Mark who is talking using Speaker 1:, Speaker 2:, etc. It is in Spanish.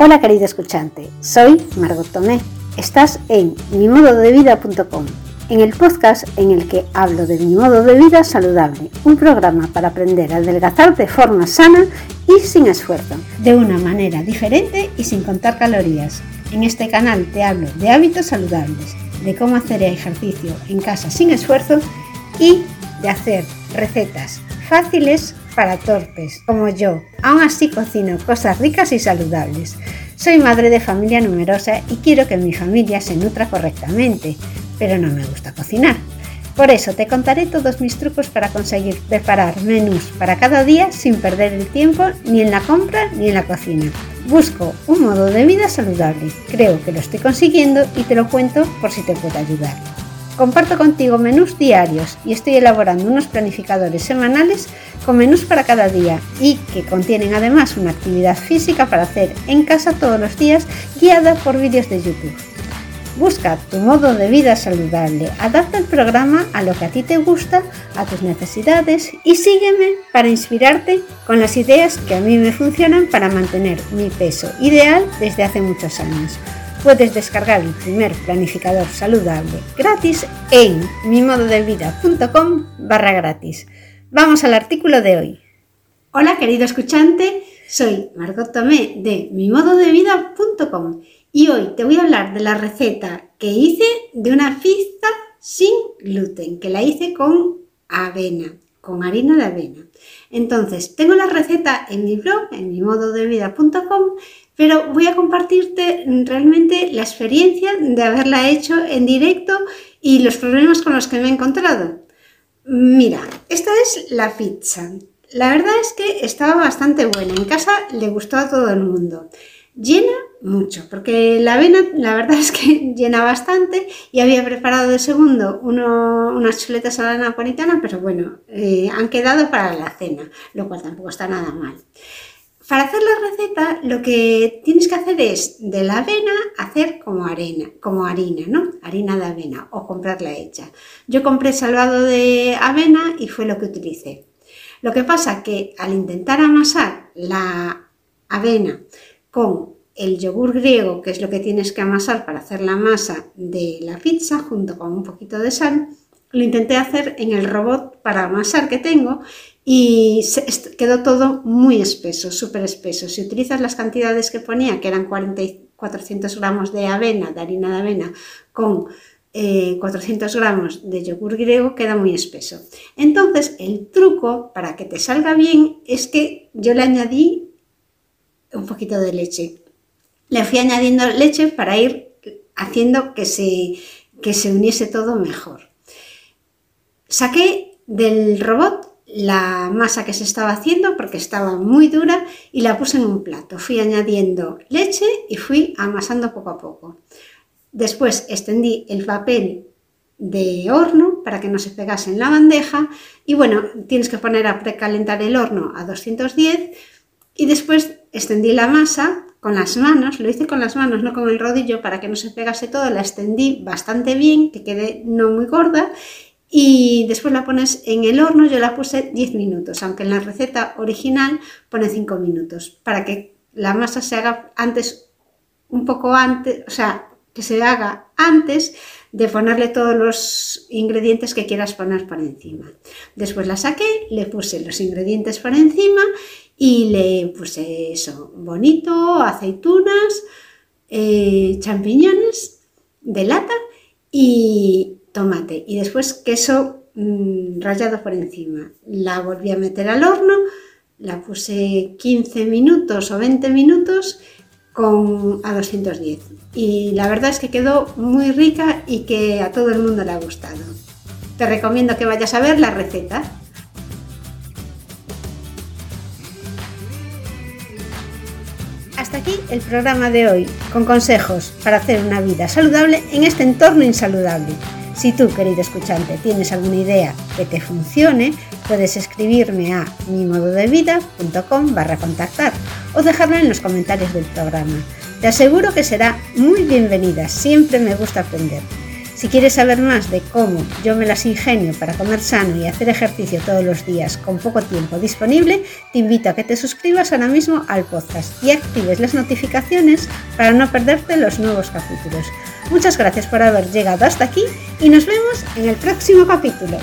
Speaker 1: Hola querido escuchante, soy Margot Tomé. Estás en mimododevida.com, en el podcast en el que hablo de mi modo de vida saludable, un programa para aprender a adelgazar de forma sana y sin esfuerzo, de una manera diferente y sin contar calorías. En este canal te hablo de hábitos saludables, de cómo hacer ejercicio en casa sin esfuerzo y de hacer recetas fáciles para torpes, como yo. Aún así cocino cosas ricas y saludables. Soy madre de familia numerosa y quiero que mi familia se nutra correctamente, pero no me gusta cocinar. Por eso te contaré todos mis trucos para conseguir preparar menús para cada día sin perder el tiempo ni en la compra ni en la cocina. Busco un modo de vida saludable. Creo que lo estoy consiguiendo y te lo cuento por si te puedo ayudar. Comparto contigo menús diarios y estoy elaborando unos planificadores semanales con menús para cada día y que contienen además una actividad física para hacer en casa todos los días guiada por vídeos de YouTube. Busca tu modo de vida saludable, adapta el programa a lo que a ti te gusta, a tus necesidades y sígueme para inspirarte con las ideas que a mí me funcionan para mantener mi peso ideal desde hace muchos años. Puedes descargar el primer planificador saludable gratis en mimododevida.com barra gratis. Vamos al artículo de hoy. Hola querido escuchante, soy Margot Tomé de mimododevida.com y hoy te voy a hablar de la receta que hice de una pizza sin gluten, que la hice con avena, con harina de avena. Entonces, tengo la receta en mi blog, en mimododevida.com, pero voy a compartirte realmente la experiencia de haberla hecho en directo y los problemas con los que me he encontrado. Mira, esta es la pizza. La verdad es que estaba bastante buena. En casa le gustó a todo el mundo. Llena mucho, porque la avena la verdad es que llena bastante y había preparado de segundo unas chuletas a la napolitana, pero bueno, eh, han quedado para la cena, lo cual tampoco está nada mal. Para hacer la receta lo que tienes que hacer es de la avena hacer como arena, como harina, ¿no? Harina de avena o comprarla hecha. Yo compré salvado de avena y fue lo que utilicé. Lo que pasa que al intentar amasar la avena con el yogur griego, que es lo que tienes que amasar para hacer la masa de la pizza junto con un poquito de sal, lo intenté hacer en el robot para amasar que tengo y quedó todo muy espeso, súper espeso. Si utilizas las cantidades que ponía, que eran 40 400 gramos de avena, de harina de avena, con 400 eh, gramos de yogur griego, queda muy espeso. Entonces, el truco para que te salga bien es que yo le añadí un poquito de leche. Le fui añadiendo leche para ir haciendo que se, que se uniese todo mejor. Saqué del robot la masa que se estaba haciendo porque estaba muy dura y la puse en un plato. Fui añadiendo leche y fui amasando poco a poco. Después extendí el papel de horno para que no se pegase en la bandeja y bueno, tienes que poner a precalentar el horno a 210 y después extendí la masa con las manos, lo hice con las manos, no con el rodillo para que no se pegase todo, la extendí bastante bien, que quede no muy gorda y después la pones en el horno, yo la puse 10 minutos, aunque en la receta original pone 5 minutos, para que la masa se haga antes, un poco antes, o sea, que se haga antes de ponerle todos los ingredientes que quieras poner por encima. Después la saqué, le puse los ingredientes por encima y le puse eso, bonito, aceitunas, eh, champiñones de lata y, tomate y después queso mm, rallado por encima. La volví a meter al horno, la puse 15 minutos o 20 minutos con, a 210 y la verdad es que quedó muy rica y que a todo el mundo le ha gustado. Te recomiendo que vayas a ver la receta. Hasta aquí el programa de hoy, con consejos para hacer una vida saludable en este entorno insaludable. Si tú, querido escuchante, tienes alguna idea que te funcione, puedes escribirme a mimododevida.com barra contactar o dejarlo en los comentarios del programa. Te aseguro que será muy bienvenida, siempre me gusta aprender. Si quieres saber más de cómo yo me las ingenio para comer sano y hacer ejercicio todos los días con poco tiempo disponible, te invito a que te suscribas ahora mismo al podcast y actives las notificaciones para no perderte los nuevos capítulos. Muchas gracias por haber llegado hasta aquí y nos vemos en el próximo capítulo.